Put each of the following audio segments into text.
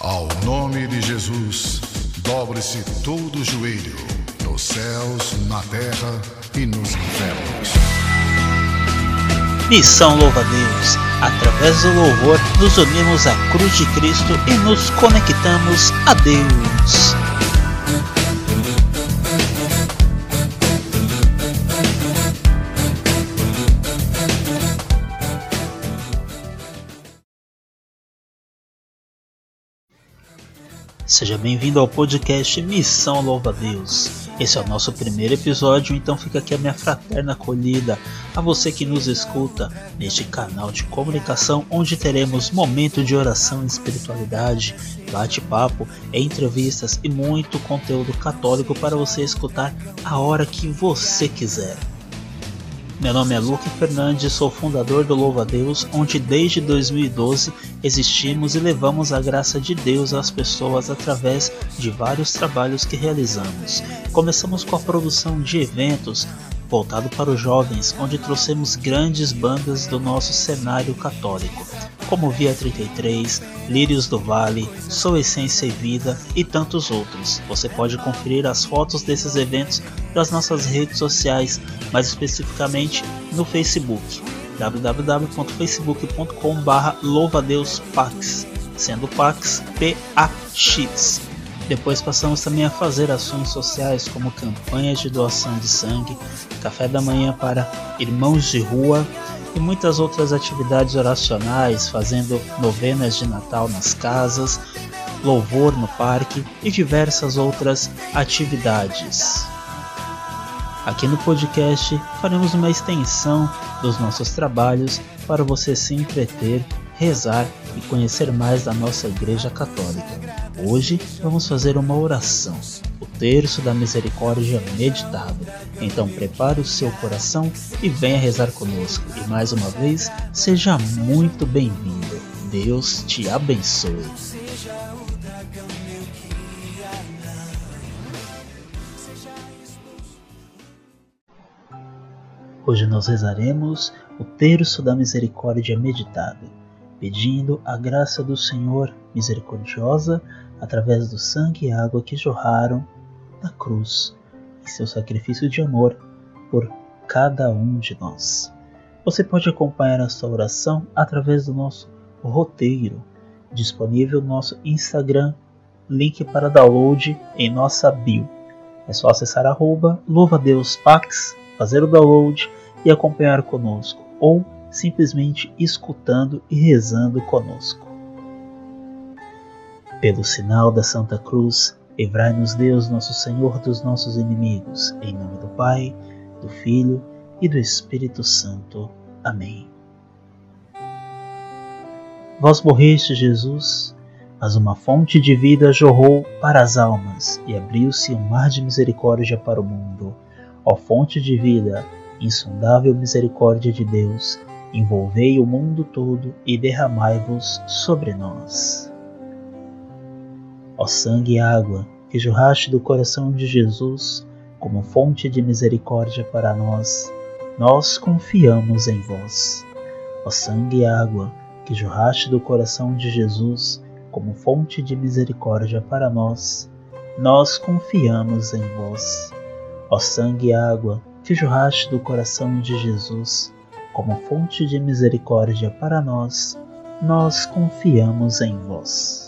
Ao nome de Jesus, dobre-se todo o joelho, nos céus, na terra e nos infernos. Missão Louva a Deus. Através do louvor, nos unimos à cruz de Cristo e nos conectamos a Deus. Seja bem-vindo ao podcast Missão Louva Deus. Esse é o nosso primeiro episódio, então fica aqui a minha fraterna acolhida a você que nos escuta neste canal de comunicação onde teremos momento de oração e espiritualidade, bate-papo, entrevistas e muito conteúdo católico para você escutar a hora que você quiser. Meu nome é Luke Fernandes, sou fundador do Louva a Deus, onde desde 2012 existimos e levamos a graça de Deus às pessoas através de vários trabalhos que realizamos. Começamos com a produção de eventos voltado para os jovens, onde trouxemos grandes bandas do nosso cenário católico como Via 33, Lírios do Vale, Sou Essência e Vida e tantos outros. Você pode conferir as fotos desses eventos das nossas redes sociais, mais especificamente no Facebook www.facebook.com.br louvadeuspax, sendo Pax P-A-X. Depois passamos também a fazer ações sociais como campanhas de doação de sangue, café da manhã para irmãos de rua, e muitas outras atividades oracionais, fazendo novenas de Natal nas casas, louvor no parque e diversas outras atividades. Aqui no podcast faremos uma extensão dos nossos trabalhos para você se entreter, rezar e conhecer mais da nossa Igreja Católica. Hoje vamos fazer uma oração terço da misericórdia meditado. Então prepare o seu coração e venha rezar conosco. E mais uma vez, seja muito bem-vindo. Deus te abençoe. Hoje nós rezaremos o terço da misericórdia meditado, pedindo a graça do Senhor misericordiosa através do sangue e água que jorraram da cruz seu sacrifício de amor por cada um de nós. Você pode acompanhar esta oração através do nosso roteiro, disponível no nosso Instagram, link para download em nossa bio. É só acessar arroba louvadeuspax, fazer o download e acompanhar conosco, ou simplesmente escutando e rezando conosco. Pelo sinal da Santa Cruz, Livrai-nos, Deus, nosso Senhor, dos nossos inimigos. Em nome do Pai, do Filho e do Espírito Santo. Amém. Vós morreste, Jesus, mas uma fonte de vida jorrou para as almas e abriu-se um mar de misericórdia para o mundo. Ó fonte de vida, insondável misericórdia de Deus, envolvei o mundo todo e derramai-vos sobre nós ó sangue e água, que jorraste do coração de Jesus como fonte de misericórdia para nós, nós confiamos em vós. Ó sangue e água, que jorraste do coração de Jesus como fonte de misericórdia para nós, nós confiamos em vós. Ó sangue e água, que jorraste do coração de Jesus como fonte de misericórdia para nós, nós confiamos em vós.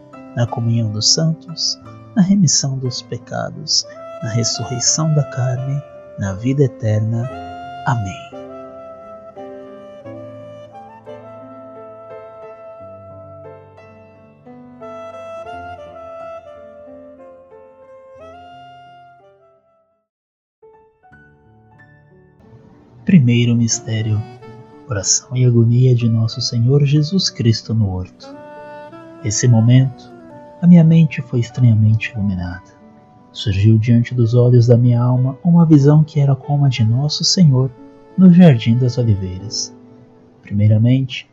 na comunhão dos santos, na remissão dos pecados, na ressurreição da carne, na vida eterna. Amém. Primeiro mistério: oração e agonia de nosso Senhor Jesus Cristo no horto. Nesse momento, a minha mente foi estranhamente iluminada. Surgiu diante dos olhos da minha alma uma visão que era como a de Nosso Senhor no Jardim das Oliveiras. Primeiramente,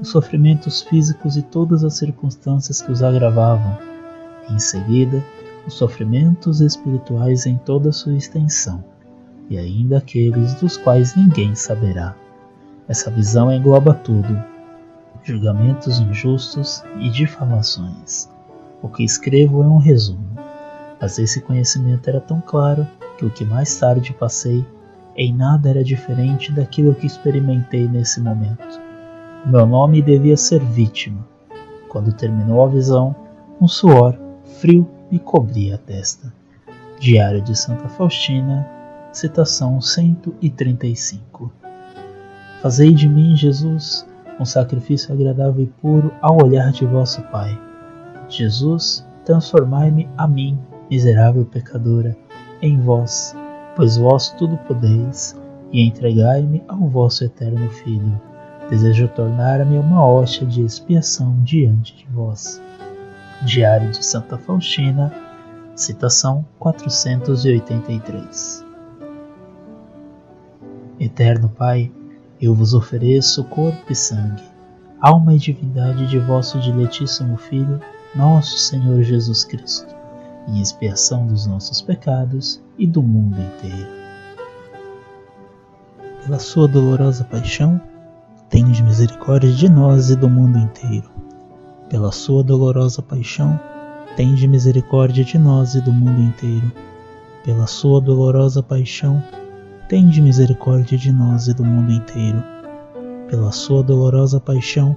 os sofrimentos físicos e todas as circunstâncias que os agravavam. Em seguida, os sofrimentos espirituais em toda sua extensão, e ainda aqueles dos quais ninguém saberá. Essa visão engloba tudo: julgamentos injustos e difamações. O que escrevo é um resumo, mas esse conhecimento era tão claro que o que mais tarde passei em nada era diferente daquilo que experimentei nesse momento. Meu nome devia ser vítima. Quando terminou a visão, um suor frio me cobria a testa. Diário de Santa Faustina, citação 135. Fazei de mim, Jesus, um sacrifício agradável e puro ao olhar de vosso Pai Jesus, transformai-me a mim, miserável pecadora, em vós, pois vós tudo podeis, e entregai-me ao vosso eterno Filho. Desejo tornar-me uma hóstia de expiação diante de vós. Diário de Santa Faustina, citação 483. Eterno Pai, eu vos ofereço corpo e sangue, alma e divindade de vosso diletíssimo Filho nosso Senhor Jesus Cristo, em expiação dos nossos pecados e do mundo inteiro. Pela sua dolorosa paixão, tende misericórdia de nós e do mundo inteiro. Pela sua dolorosa paixão, tende misericórdia de nós e do mundo inteiro. Pela sua dolorosa paixão, tende misericórdia de nós e do mundo inteiro. Pela sua dolorosa paixão,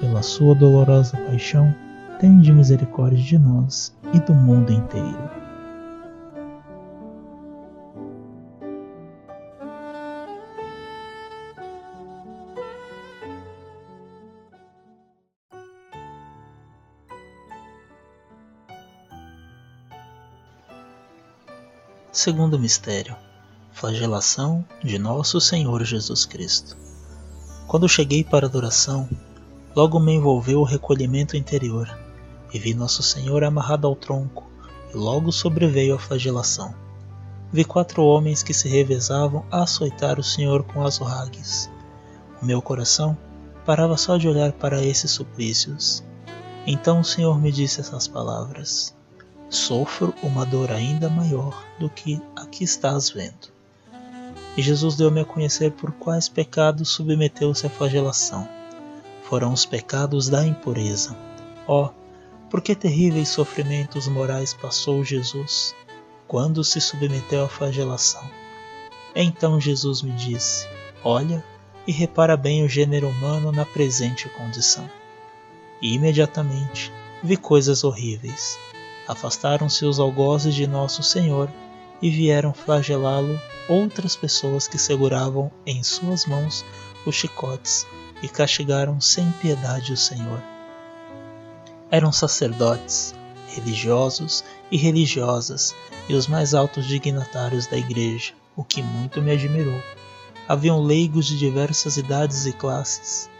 pela sua dolorosa paixão, tende misericórdia de nós e do mundo inteiro. Segundo mistério, flagelação de Nosso Senhor Jesus Cristo. Quando cheguei para a adoração, Logo me envolveu o recolhimento interior, e vi Nosso Senhor amarrado ao tronco, e logo sobreveio a flagelação. Vi quatro homens que se revezavam a açoitar o Senhor com azorragues. O meu coração parava só de olhar para esses suplícios. Então o Senhor me disse essas palavras: Sofro uma dor ainda maior do que a que estás vendo. E Jesus deu-me a conhecer por quais pecados submeteu-se à flagelação foram os pecados da impureza. Ó, oh, por que terríveis sofrimentos morais passou Jesus quando se submeteu à flagelação? Então Jesus me disse: Olha e repara bem o gênero humano na presente condição. E imediatamente vi coisas horríveis. Afastaram-se os algozes de nosso Senhor e vieram flagelá-lo outras pessoas que seguravam em suas mãos os chicotes e castigaram sem piedade o Senhor. Eram sacerdotes, religiosos e religiosas e os mais altos dignatários da igreja, o que muito me admirou. Haviam leigos de diversas idades e classes.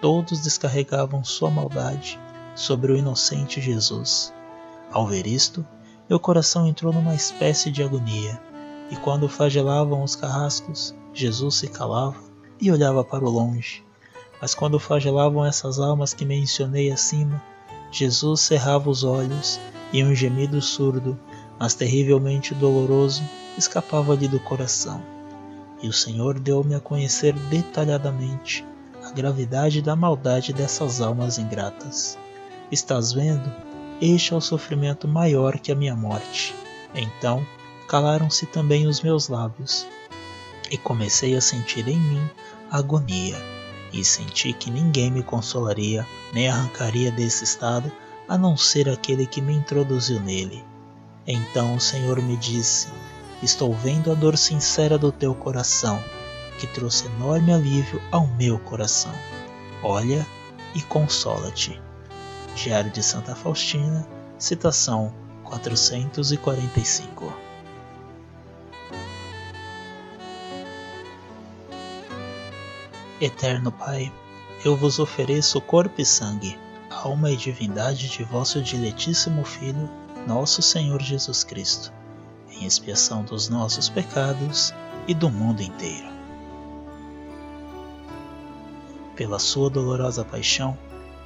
Todos descarregavam sua maldade sobre o inocente Jesus. Ao ver isto, meu coração entrou numa espécie de agonia, e quando flagelavam os carrascos, Jesus se calava e olhava para o longe. Mas quando flagelavam essas almas que mencionei acima, Jesus cerrava os olhos e um gemido surdo, mas terrivelmente doloroso, escapava-lhe do coração. E o Senhor deu-me a conhecer detalhadamente a gravidade da maldade dessas almas ingratas. Estás vendo? Este é o sofrimento maior que a minha morte. Então calaram-se também os meus lábios, e comecei a sentir em mim agonia e senti que ninguém me consolaria nem arrancaria desse estado a não ser aquele que me introduziu nele. Então o Senhor me disse: Estou vendo a dor sincera do teu coração, que trouxe enorme alívio ao meu coração. Olha e consola-te. Diário de Santa Faustina, citação 445. Eterno Pai, eu vos ofereço corpo e sangue, alma e divindade de vosso diletíssimo Filho, nosso Senhor Jesus Cristo, em expiação dos nossos pecados e do mundo inteiro. Pela sua dolorosa paixão,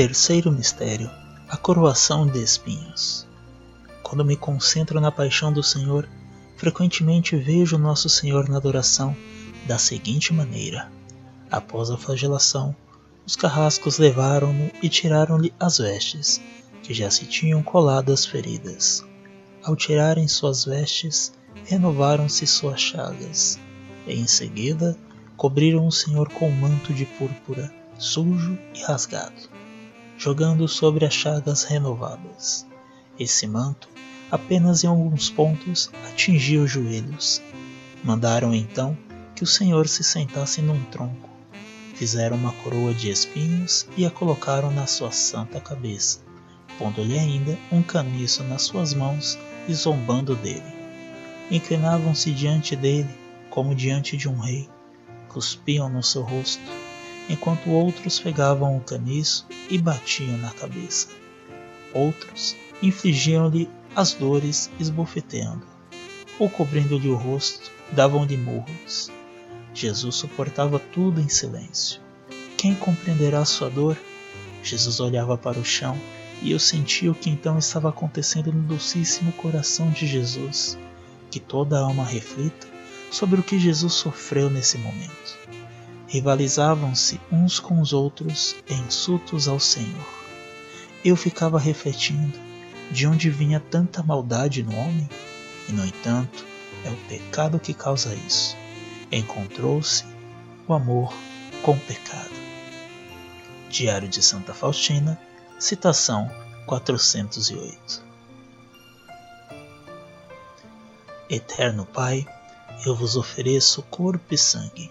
Terceiro mistério: a coroação de espinhos. Quando me concentro na paixão do Senhor, frequentemente vejo Nosso Senhor na adoração da seguinte maneira: após a flagelação, os carrascos levaram-no e tiraram-lhe as vestes, que já se tinham colado às feridas. Ao tirarem suas vestes, renovaram-se suas chagas, e em seguida cobriram o Senhor com um manto de púrpura, sujo e rasgado jogando sobre as chagas renovadas. Esse manto, apenas em alguns pontos, atingia os joelhos. Mandaram então que o Senhor se sentasse num tronco. Fizeram uma coroa de espinhos e a colocaram na sua santa cabeça, pondo-lhe ainda um caniço nas suas mãos e zombando dele. Inclinavam-se diante dele como diante de um rei, cuspiam no seu rosto enquanto outros pegavam o caniço e batiam na cabeça. Outros infligiam-lhe as dores esbofeteando, ou cobrindo-lhe o rosto, davam-lhe murros. Jesus suportava tudo em silêncio. Quem compreenderá sua dor? Jesus olhava para o chão e eu sentia o que então estava acontecendo no docíssimo coração de Jesus. Que toda alma reflita sobre o que Jesus sofreu nesse momento rivalizavam-se uns com os outros em insultos ao Senhor. Eu ficava refletindo de onde vinha tanta maldade no homem, e no entanto é o pecado que causa isso. Encontrou-se o amor com o pecado. Diário de Santa Faustina, citação 408. Eterno Pai, eu vos ofereço corpo e sangue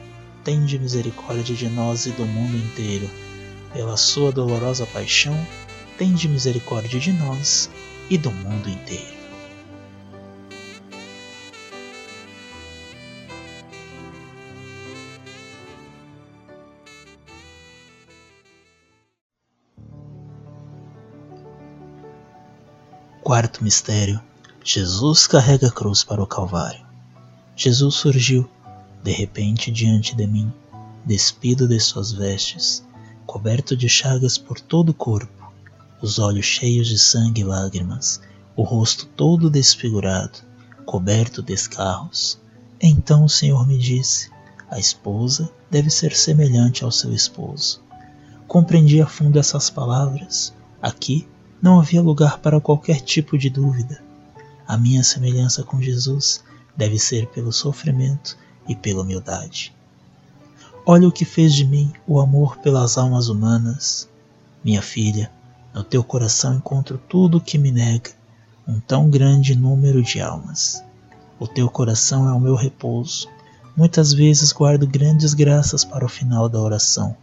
tende misericórdia de nós e do mundo inteiro. Pela sua dolorosa paixão, tende misericórdia de nós e do mundo inteiro. Quarto mistério: Jesus carrega a cruz para o Calvário. Jesus surgiu, de repente, diante de mim, despido de suas vestes, coberto de chagas por todo o corpo, os olhos cheios de sangue e lágrimas, o rosto todo desfigurado, coberto de escarros. Então o Senhor me disse: A esposa deve ser semelhante ao seu esposo. Compreendi a fundo essas palavras. Aqui não havia lugar para qualquer tipo de dúvida. A minha semelhança com Jesus deve ser pelo sofrimento e pela humildade. Olha o que fez de mim o amor pelas almas humanas. Minha filha, no teu coração encontro tudo o que me nega um tão grande número de almas. O teu coração é o meu repouso. Muitas vezes guardo grandes graças para o final da oração.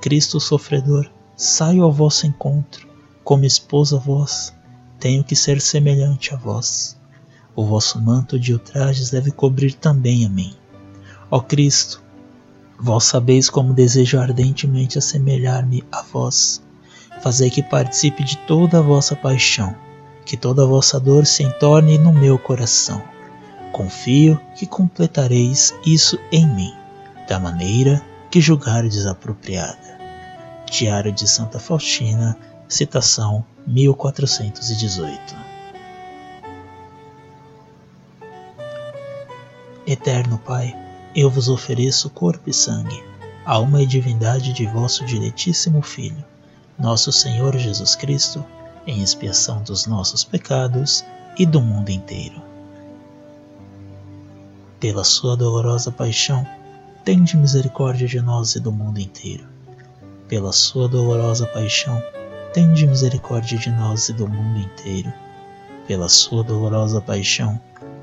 Cristo sofredor, saio ao vosso encontro como esposa vós, tenho que ser semelhante a vós. O vosso manto de ultrajes deve cobrir também a mim. Ó Cristo, vós sabeis como desejo ardentemente assemelhar-me a vós. Fazei que participe de toda a vossa paixão, que toda a vossa dor se entorne no meu coração. Confio que completareis isso em mim, da maneira que julgares apropriada. Diário de Santa Faustina, Citação 1418 Eterno Pai, eu vos ofereço corpo e sangue, alma e divindade de vosso diletíssimo Filho, nosso Senhor Jesus Cristo, em expiação dos nossos pecados e do mundo inteiro. Pela sua dolorosa paixão, tende misericórdia de nós e do mundo inteiro. Pela sua dolorosa paixão, tende misericórdia de nós e do mundo inteiro. Pela sua dolorosa paixão,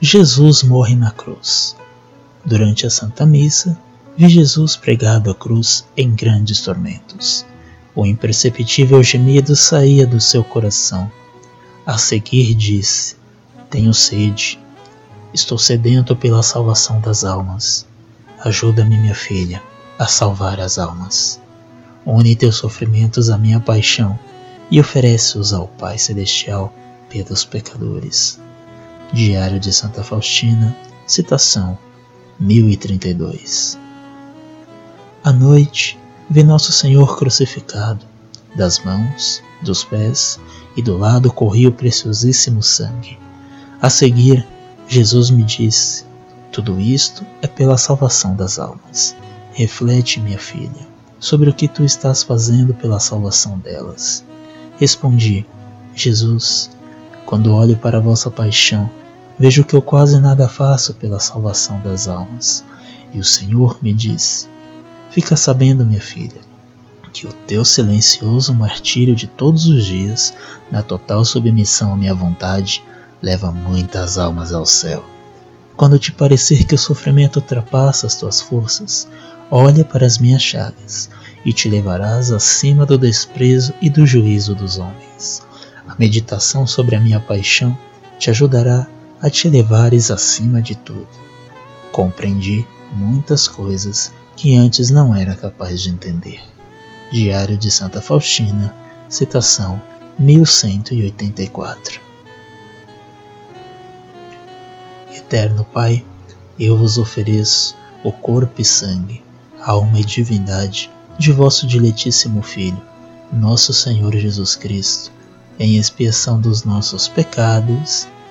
Jesus morre na cruz. Durante a Santa Missa, vi Jesus pregado à cruz em grandes tormentos. O imperceptível gemido saía do seu coração. A seguir disse: Tenho sede. Estou sedento pela salvação das almas. Ajuda-me, minha filha, a salvar as almas. Une teus sofrimentos à minha paixão e oferece-os ao Pai Celestial pelos pecadores. Diário de Santa Faustina, citação 1032. À noite, vi Nosso Senhor crucificado. Das mãos, dos pés e do lado corria o preciosíssimo sangue. A seguir, Jesus me disse: Tudo isto é pela salvação das almas. Reflete, minha filha. sobre o que tu estás fazendo pela salvação delas. Respondi: Jesus, quando olho para a vossa paixão, vejo que eu quase nada faço pela salvação das almas. E o Senhor me diz: Fica sabendo, minha filha, que o teu silencioso martírio de todos os dias, na total submissão à minha vontade, leva muitas almas ao céu. Quando te parecer que o sofrimento ultrapassa as tuas forças, olha para as minhas chagas e te levarás acima do desprezo e do juízo dos homens. A meditação sobre a minha paixão te ajudará a te levares acima de tudo. Compreendi muitas coisas que antes não era capaz de entender. Diário de Santa Faustina, citação 1184. Eterno Pai, eu vos ofereço o corpo e sangue, alma e divindade de vosso diletíssimo Filho, nosso Senhor Jesus Cristo, em expiação dos nossos pecados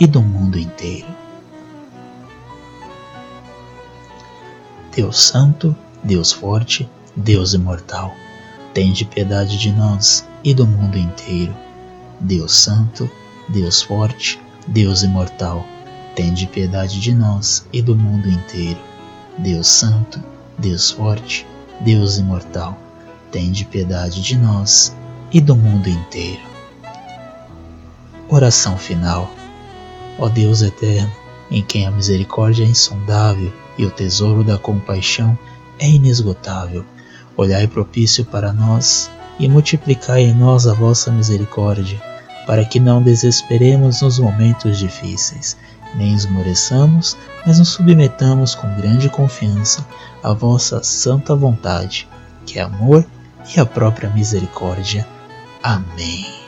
e do mundo inteiro. Deus Santo, Deus Forte, Deus Imortal, tende piedade de nós e do mundo inteiro. Deus Santo, Deus Forte, Deus Imortal, tende piedade de nós e do mundo inteiro. Deus Santo, Deus Forte, Deus Imortal, tende piedade de nós e do mundo inteiro. Oração final. Ó Deus eterno, em quem a misericórdia é insondável e o tesouro da compaixão é inesgotável. Olhai propício para nós e multiplicai em nós a vossa misericórdia, para que não desesperemos nos momentos difíceis, nem esmoreçamos, mas nos submetamos com grande confiança à vossa santa vontade, que é amor e a própria misericórdia. Amém.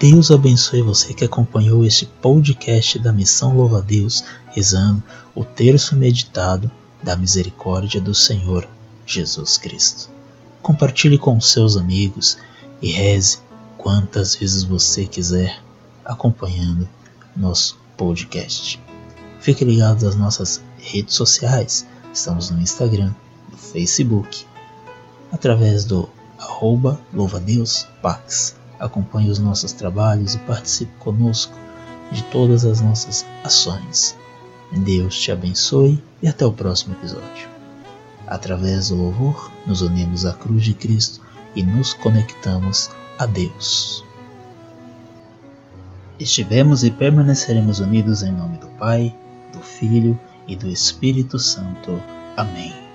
Deus abençoe você que acompanhou este podcast da Missão Louva a Deus, rezando o terço meditado da misericórdia do Senhor Jesus Cristo. Compartilhe com seus amigos e reze quantas vezes você quiser, acompanhando nosso podcast. Fique ligado às nossas redes sociais. Estamos no Instagram, no Facebook, através do arroba louvadeuspax acompanhe os nossos trabalhos e participe conosco de todas as nossas ações. Deus te abençoe e até o próximo episódio. Através do louvor, nos unimos à cruz de Cristo e nos conectamos a Deus. Estivemos e permaneceremos unidos em nome do Pai, do Filho e do Espírito Santo. Amém.